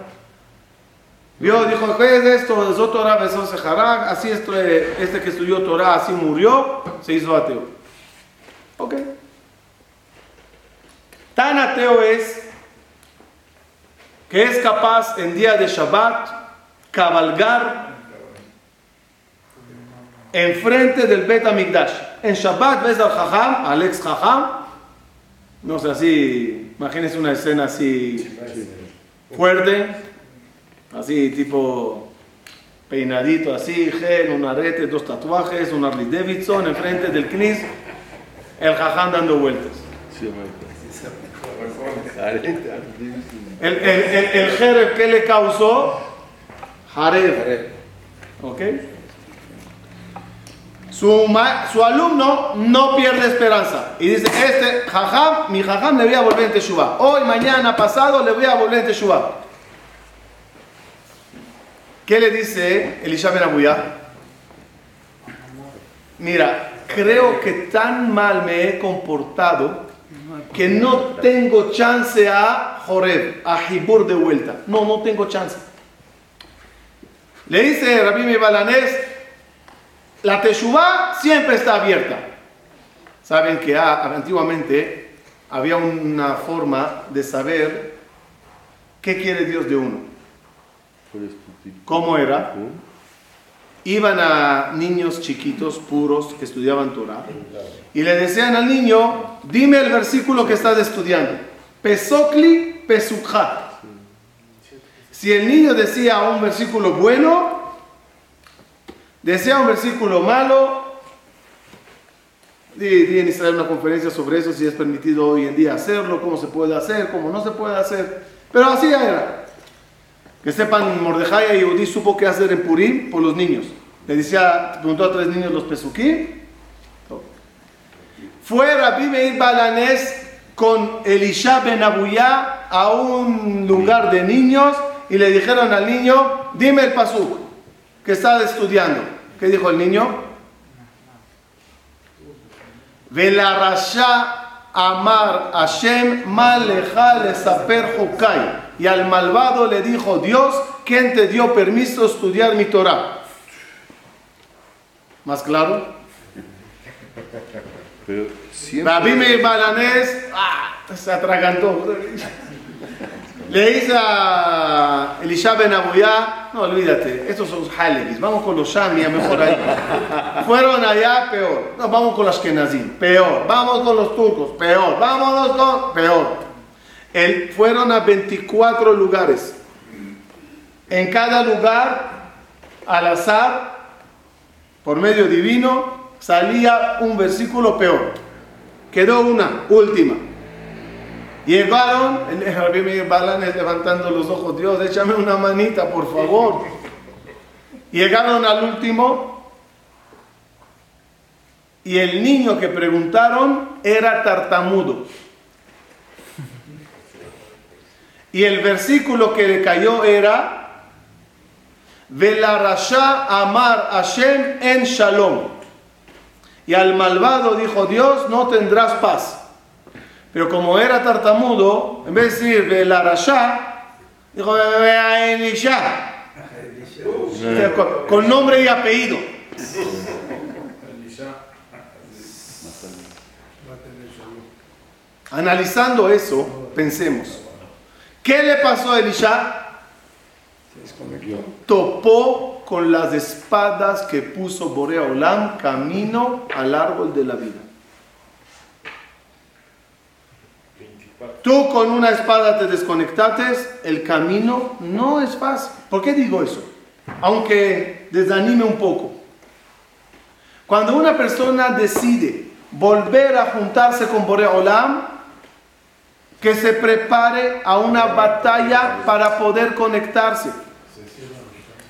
Vio, dijo, ¿qué es esto? Es Torah, así esto, eh, este que estudió Torah, así murió, se hizo ateo. Ok. Tan ateo es que es capaz en día de Shabbat cabalgar enfrente del Bet Amigdash. En Shabbat ves al Jajam, al ex Jajam, no sé, así, imagínense una escena así fuerte, así tipo peinadito así, gel, un arete, dos tatuajes, un Harley Davidson enfrente del Knis, el Jajam dando vueltas. El, el, el, el jereb que le causó, Jareb. ¿Ok? Su, ma- su alumno no pierde esperanza. Y dice, este jajam, mi jajam le voy a volver en Teshuvah. Hoy, mañana, pasado, le voy a volver en Teshuvah. ¿Qué le dice Elisha Ben Abuya? Mira, creo que tan mal me he comportado que no tengo chance a Joreb, a Hibur de vuelta. No, no tengo chance. Le dice Rabbi Mi Balanés, la Teshuvah siempre está abierta. Saben que ah, antiguamente había una forma de saber qué quiere Dios de uno. ¿Cómo era? Iban a niños chiquitos, puros, que estudiaban Torah, y le decían al niño, dime el versículo que estás estudiando. Pesokli, pesukha. Si el niño decía un versículo bueno, decía un versículo malo, di, di en Israel una conferencia sobre eso, si es permitido hoy en día hacerlo, cómo se puede hacer, cómo no se puede hacer. Pero así era. Que sepan, Mordejai y Yehudí supo qué hacer en Purim por los niños. Le decía, preguntó a tres niños los pesuquí. Fue Rabbi Meir Balanés con Elisha Ben Abuyá a un lugar de niños y le dijeron al niño, dime el pasuk que está estudiando. ¿Qué dijo el niño? Vela rasha amar Hashem maleja le saper hukai. Y al malvado le dijo Dios, ¿quién te dio permiso estudiar mi Torah? ¿Más claro? Pero siempre. Rabbi Meir Balanés ah, se atragantó. Le dice a Elisha Ben Abuyá, no olvídate, estos son los Halegis, vamos con los Shami, a mejor ahí. Fueron allá, peor. No, vamos con los Kenazim, peor. Vamos con los turcos, peor. Vámonos con, peor. Fueron a 24 lugares. En cada lugar, al azar, por medio divino, salía un versículo peor. Quedó una, última. Llegaron, el Rabbi Meir Balanes levantando los ojos, Dios, échame una manita, por favor. Llegaron al último y el niño que preguntaron era tartamudo. Y el versículo que le cayó era Velarasha amar Hashem en shalom. Y al malvado dijo Dios, no tendrás paz. Pero como era tartamudo, en vez de decir Velarasha, dijo Elisha. Con, con nombre y apellido. Analizando eso, pensemos. ¿Qué le pasó a Elisha? Se desconectó. topó con las espadas que puso Borea Olam camino al árbol de la vida. Tú con una espada te desconectaste, el camino no es fácil. ¿Por qué digo eso? Aunque desanime un poco. Cuando una persona decide volver a juntarse con Borea Olam, que se prepare a una batalla para poder conectarse.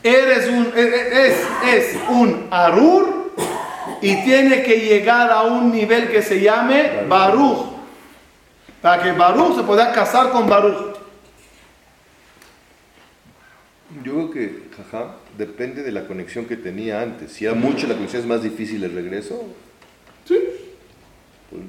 Eres un, es, es un Arur y tiene que llegar a un nivel que se llame Baruch. Para que Baruch se pueda casar con Baruch. Yo creo que, jaja, depende de la conexión que tenía antes. Si era mucho la conexión, es más difícil el regreso. ¿Sí? Pues,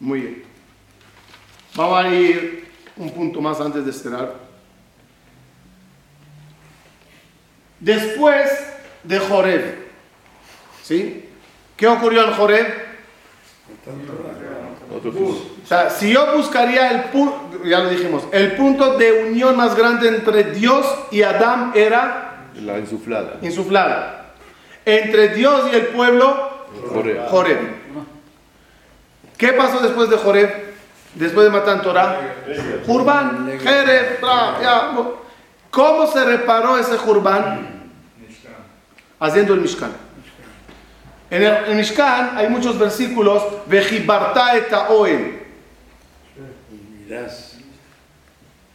Muy bien. Vamos a ir un punto más antes de cerrar. Después de Joreb, ¿sí? ¿Qué ocurrió en Joreb? otro punto. O sea, si yo buscaría el punto, ya lo dijimos, el punto de unión más grande entre Dios y Adán era La insuflada. insuflada. Entre Dios y el pueblo, Joreb. Joreb. ¿Qué pasó después de Joreb? Después de Matan Torah. Jurban. ¿Cómo se reparó ese Jurban? Haciendo el Mishkan. En el, en Mishkan hay muchos versículos. Vejibarta et Oel.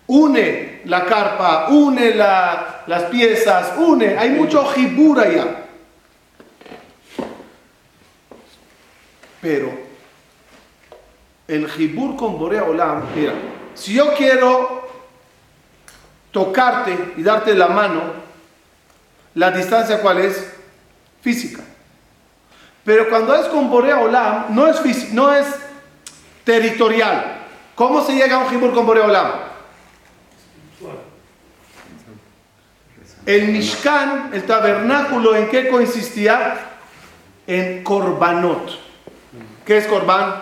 Une la carpa, une la- las piezas, une. Hay mucho jibur allá. Pero el jibur con Borea Olam, mira, si yo quiero tocarte y darte la mano, la distancia cuál es? Física. Pero cuando es con Borea Olam, no es, no es territorial. ¿Cómo se llega a un jibur con Borea Olam? El Mishkan, el tabernáculo, ¿en qué consistía? En korbanot. ¿Qué es korban?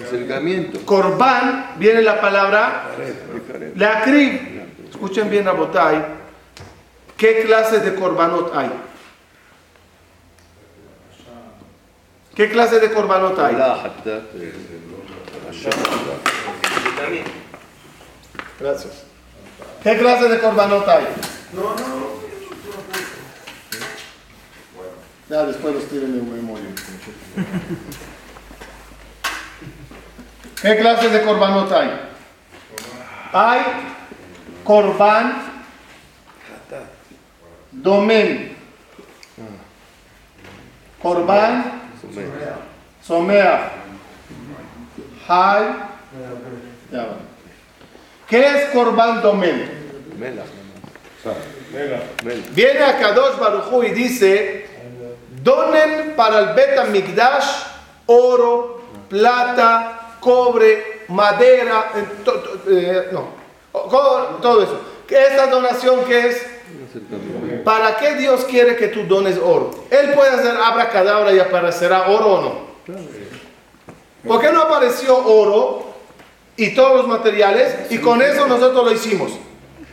Acercamiento. Korban viene la palabra la akrib. Escuchen bien a Botay. ¿Qué clase de korbanot hay? ¿Qué clase de korbanot hay? Gracias. ¿Qué clase de korbanot hay? Ya después los tiren en memoria. ¿Qué clase de korbanot hay? Hay korban domen. Korban someach. Hay. Ya va. ¿Qué es korban domen? Mela. Viene a Kadosh Barujú y dice, donen para el Bet Migdash oro, plata, cobre, madera, eh, to- to- eh, no, todo eso. ¿Qué ¿Esta donación qué es? ¿Para qué Dios quiere que tú dones oro? Él puede hacer abracadabra y aparecerá oro o no. ¿Por qué no apareció oro y todos los materiales y con eso nosotros lo hicimos?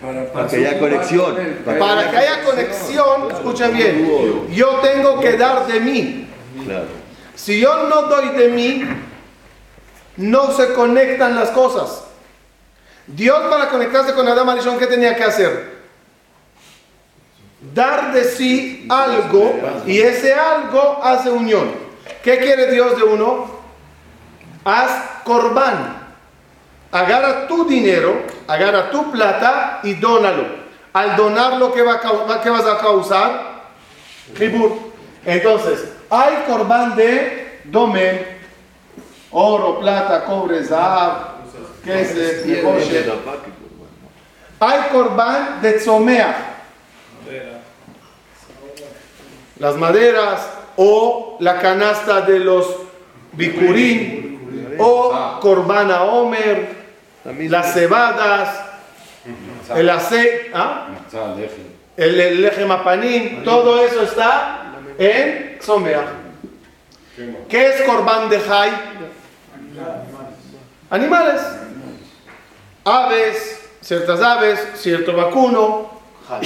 Para, Para que haya conexión. Para- Para que haya conexión, escuchen bien, yo tengo que dar de mí. Claro. Si yo no doy de mí, no se conectan las cosas. Dios para conectarse con Adam Arishon, ¿qué tenía que hacer? Dar de sí algo y ese algo hace unión. ¿Qué quiere Dios de uno? Haz corbán. Agarra tu dinero, agarra tu plata y dónalo. Al donarlo, ¿qué, va a qué vas a causar? Jibur. Entonces, hay corbán de domen, oro, plata, cobre, zahab, ¿qué es eh, nefoshet. Hay corbán de tzomea, las maderas o la canasta de los bikurim o corbán a Omer, las cebadas, el aceite, ¿ah? el, el lejem apanim, todo eso está en tzomea. ¿Qué es corbán de Jai? Animales. Aves, ciertas aves, cierto vacuno. Jai.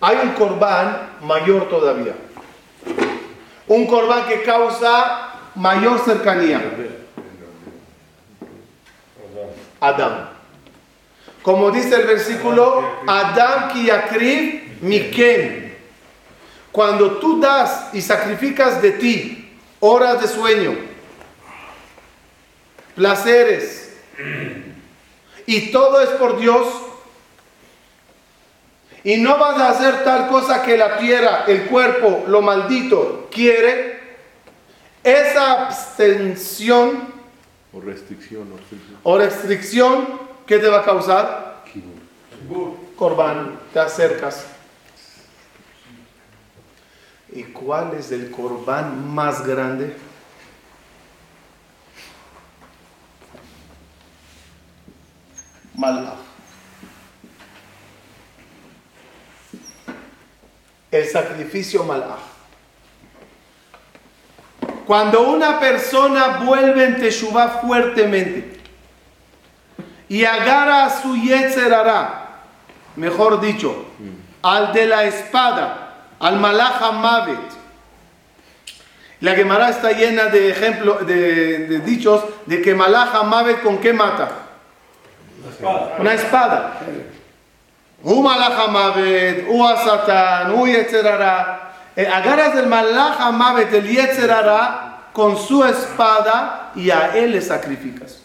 Hay un corbán mayor todavía. Un corbán que causa mayor cercanía. Adam. Como dice el versículo, Adam ki miken. Cuando tú das y sacrificas de ti horas de sueño, placeres, y todo es por Dios, y no vas a hacer tal cosa que la tierra, el cuerpo, lo maldito quiere, esa abstención O restricción, o restricción. o restricción, ¿qué te va a causar? Corbán, te acercas. ¿Y cuál es el corbán más grande? Malach. El sacrificio malach. Cuando una persona vuelve en Teshuvah fuertemente y agarra a su Yetzerara, mejor dicho, al de la espada, al Malach Mavet. La Gemara está llena de ejemplos, de, de dichos de que Malach Mavet con qué mata? Una espada. Malach Mavet, un a Satán, un Yetzerara. Eh, agarras el Malach Mavet, el Yetzerara, con su espada y a él le sacrificas.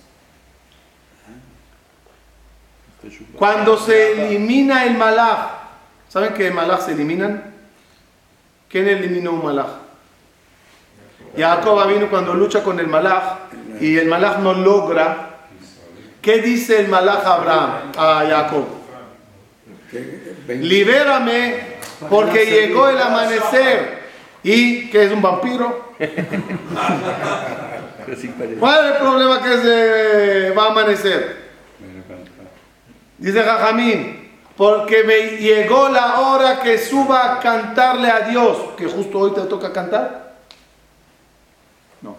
Cuando se elimina el malaj, ¿saben que malaj se eliminan? ¿Quién eliminó un malaj? Jacob vino cuando lucha con el malaj y el malaj no logra. ¿Qué dice el malaj a Abraham, a Jacob? Libérame porque llegó el amanecer. ¿Y qué es un vampiro? ¿Cuál es el problema que se va a amanecer? Dice Jajamín, porque me llegó la hora que suba a cantarle a Dios, que justo hoy te toca cantar. No.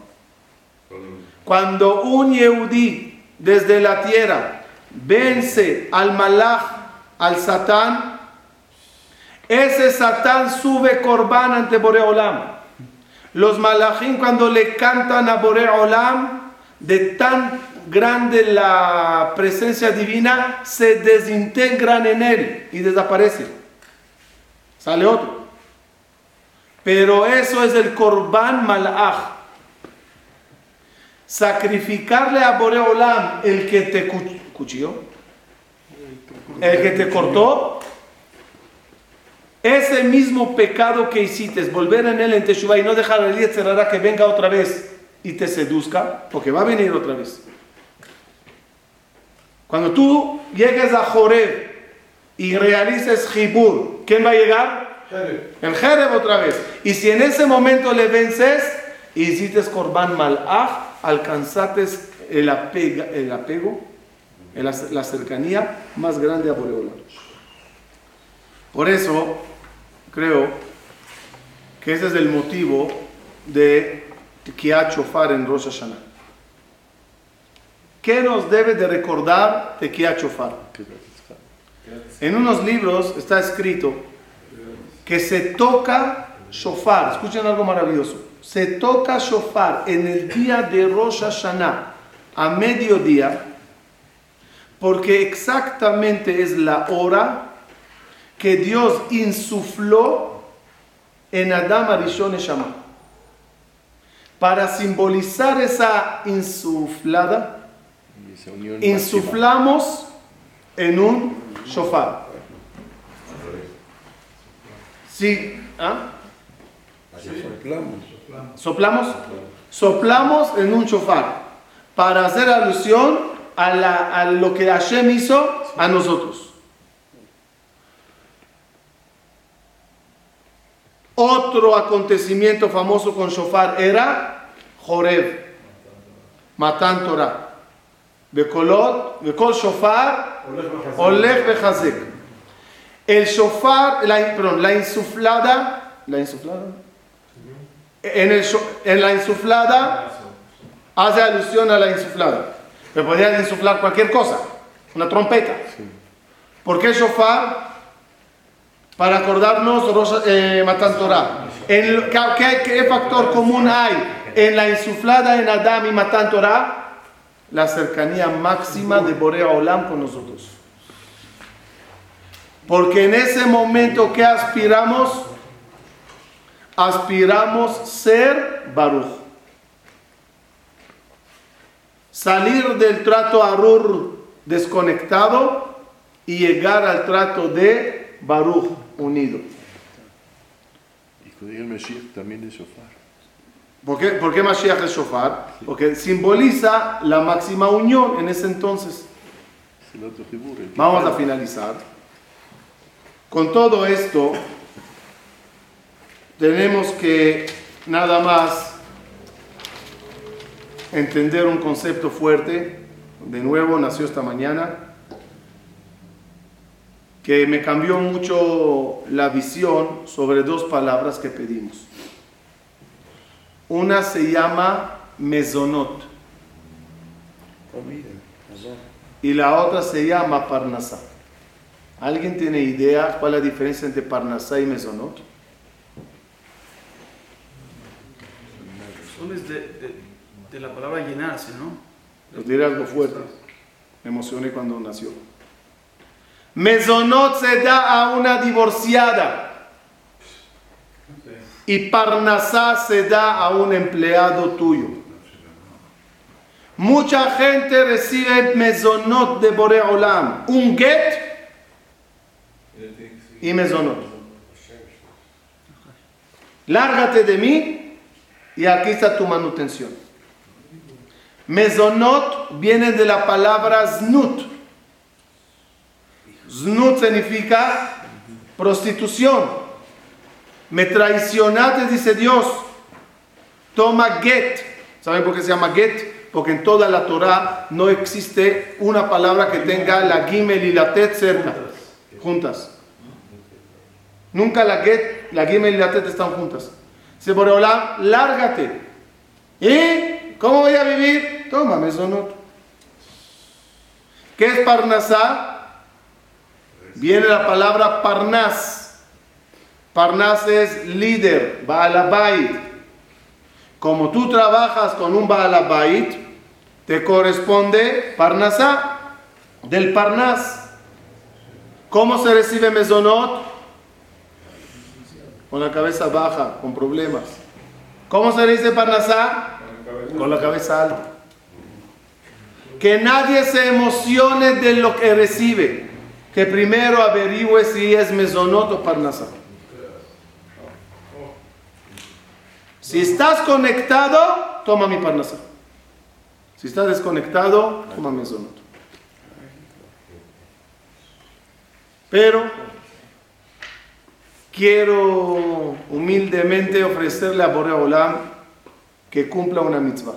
Cuando un Yehudí desde la tierra vence al Malach, al Satán, ese Satán sube Corbán ante Boreolam. Los Malachim cuando le cantan a Boreolam, de tan grande la presencia divina, se desintegran en él y desaparecen. Sale otro. Pero eso es el Corban Malach. Sacrificarle a Boreolam el que te cu- cuchilló, el que te cortó, ese mismo pecado que hiciste, volver en él en Teshuvah y no dejar al Yetzerara que venga otra vez y te seduzca, porque va a venir otra vez. Cuando tú llegues a Joreb y realices Jibur, ¿quién va a llegar? El Jereb otra vez. Y si en ese momento le vences y hiciste Korban Malach, alcanzaste el, apega- el apego, ac- la cercanía más grande a Boreolam. Por eso creo que ese es el motivo de Tekiat Shofar en Rosh Hashanah. ¿Qué nos debe de recordar Tekiat Shofar? En unos libros está escrito que se toca shofar. Escuchen algo maravilloso. se toca shofar en el día de Rosh Hashanah a mediodía, porque exactamente es la hora que Dios insufló en Adam Arishon Shama. Para simbolizar esa insuflada, máxima. insuflamos en un shofar. Sí, ¿ah? Soplamos. soplamos, soplamos en un shofar para hacer alusión a, lo que Hashem hizo a nosotros. Otro acontecimiento famoso con shofar era Joreb, Matan Torah. Bekolot, Bekol shofar, Oleg Bechazek. El shofar, la, perdón, la insuflada, la insuflada, en, el, en la insuflada hace alusión a la insuflada. Me podría insuflar cualquier cosa, una trompeta. ¿Por qué shofar? Para acordarnos Rosh- eh, Matan Torah. En lo- ¿qué, qué- qué factor común hay en la insuflada en Adam y Matan Torah? La cercanía máxima de Borea Olam con nosotros. Porque en ese momento que aspiramos, aspiramos ser Baruch. Salir del trato Arur desconectado y llegar al trato de Baruch unido. Y el Mashiach también es shofar. ¿Por qué, por qué Mashiach es shofar? Porque simboliza la máxima unión en ese entonces. Vamos a finalizar. Con todo esto, tenemos que nada más entender un concepto fuerte. De nuevo, nació esta mañana. Que me cambió mucho la visión sobre dos palabras que pedimos. Una se llama razón. y la otra se llama parnasá. ¿Alguien tiene idea cuál es la diferencia entre parnasá y mesonot? Son es de, de, la palabra llenarse, ¿no? Os diré algo fuerte. Me emocioné cuando nació. Mesonot se da a una divorciada. Y Parnasá se da a un empleado tuyo. Mucha gente recibe mesonot de Boreolam. Un get y mesonot. Lárgate de mí y aquí está tu manutención. Mesonot viene de la palabra znut. Znut significa prostitución. Me traicionaste, dice Dios. Toma get. ¿Saben por qué se llama get? Porque en toda la Torah no existe una palabra que tenga la gimel y la tet cerca, juntas. Nunca la get, la gimel y la tet están juntas. Se por lárgate. ¿Y cómo voy a vivir? Toma mesonot. ¿Qué es parnasá? Viene la palabra parnas. Parnas es líder, Baalabait. Como tú trabajas con un Baalabait, te corresponde Parnasá, del Parnas. ¿Cómo se recibe Mesonot? Con la cabeza baja, con problemas. ¿Cómo se dice Parnasá? Con la cabeza alta. Que nadie se emocione de lo que recibe. Que primero averigüe si es Mesonot o Parnasá. Si estás conectado, toma mi parnasá. Si estás desconectado, toma mi mesonot. Pero quiero humildemente ofrecerle a Borea Olam que cumpla una mitzvah.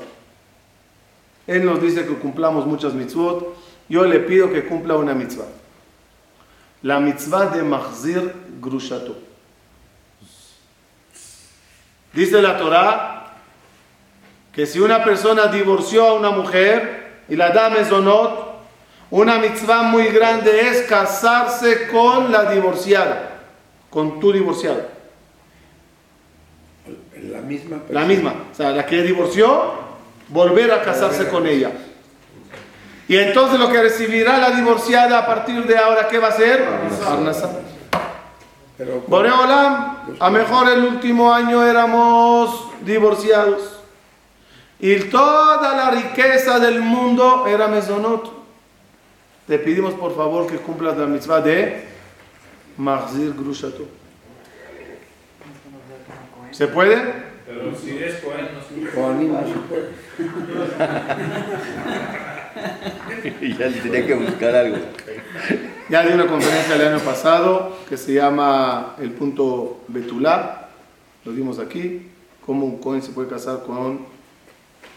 Él nos dice que cumplamos muchas mitzvot. Yo le pido que cumpla una mitzvah. La mitzvah de Mahzir Grushato. Dice la Torah que si una persona divorció a una mujer y la da mesonot, una mitzvah muy grande es casarse con la divorciada, con tu divorciado. La misma persona. La misma. O sea, la que divorció, volver a casarse con ella. Y entonces lo que recibirá la divorciada a partir de ahora, ¿qué va a ser? Parnasá. Boreolam, a mejor el último año éramos divorciados. Y toda la riqueza del mundo era mesonot. Te pedimos por favor que cumplas la mitzvah de Mahzir Grushato. ¿Se puede? Pero si es Cohen, no se Kohanim no se puede. Y ya le tenía que buscar algo. Ya di una conferencia el año pasado que se llama el punto Betulá, lo dimos aquí, cómo un Cohen se puede casar con,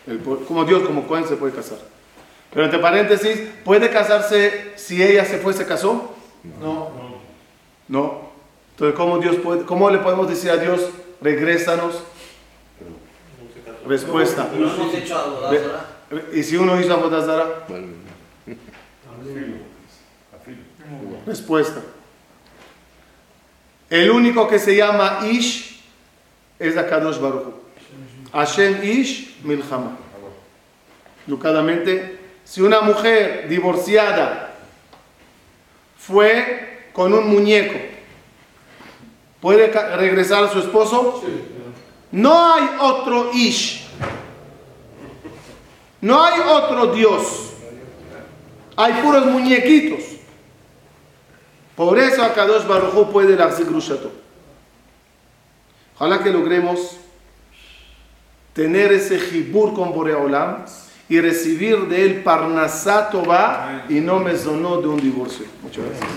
el, cómo Dios como Cohen se puede casar. Pero entre paréntesis, ¿puede casarse si ella se fue, se casó? No. No. Entonces, ¿cómo, Dios puede, ¿cómo le podemos decir a Dios, regrésanos? Respuesta. ¿Y si uno hizo Abodazara? Respuesta. El único que se llama Ish es Akadosh Baruch. Hashem Ish Milchama. Educadamente, si una mujer divorciada fue con un muñeco, ¿puede regresar a su esposo? No hay otro Ish. No hay otro Dios. Hay puros muñequitos. Por eso Akadosh Baruj Hu puede la Grushato. Ojalá que logremos tener ese jibur con Boreolam y recibir de él Parnasato va y no me sonó de un divorcio. Muchas gracias.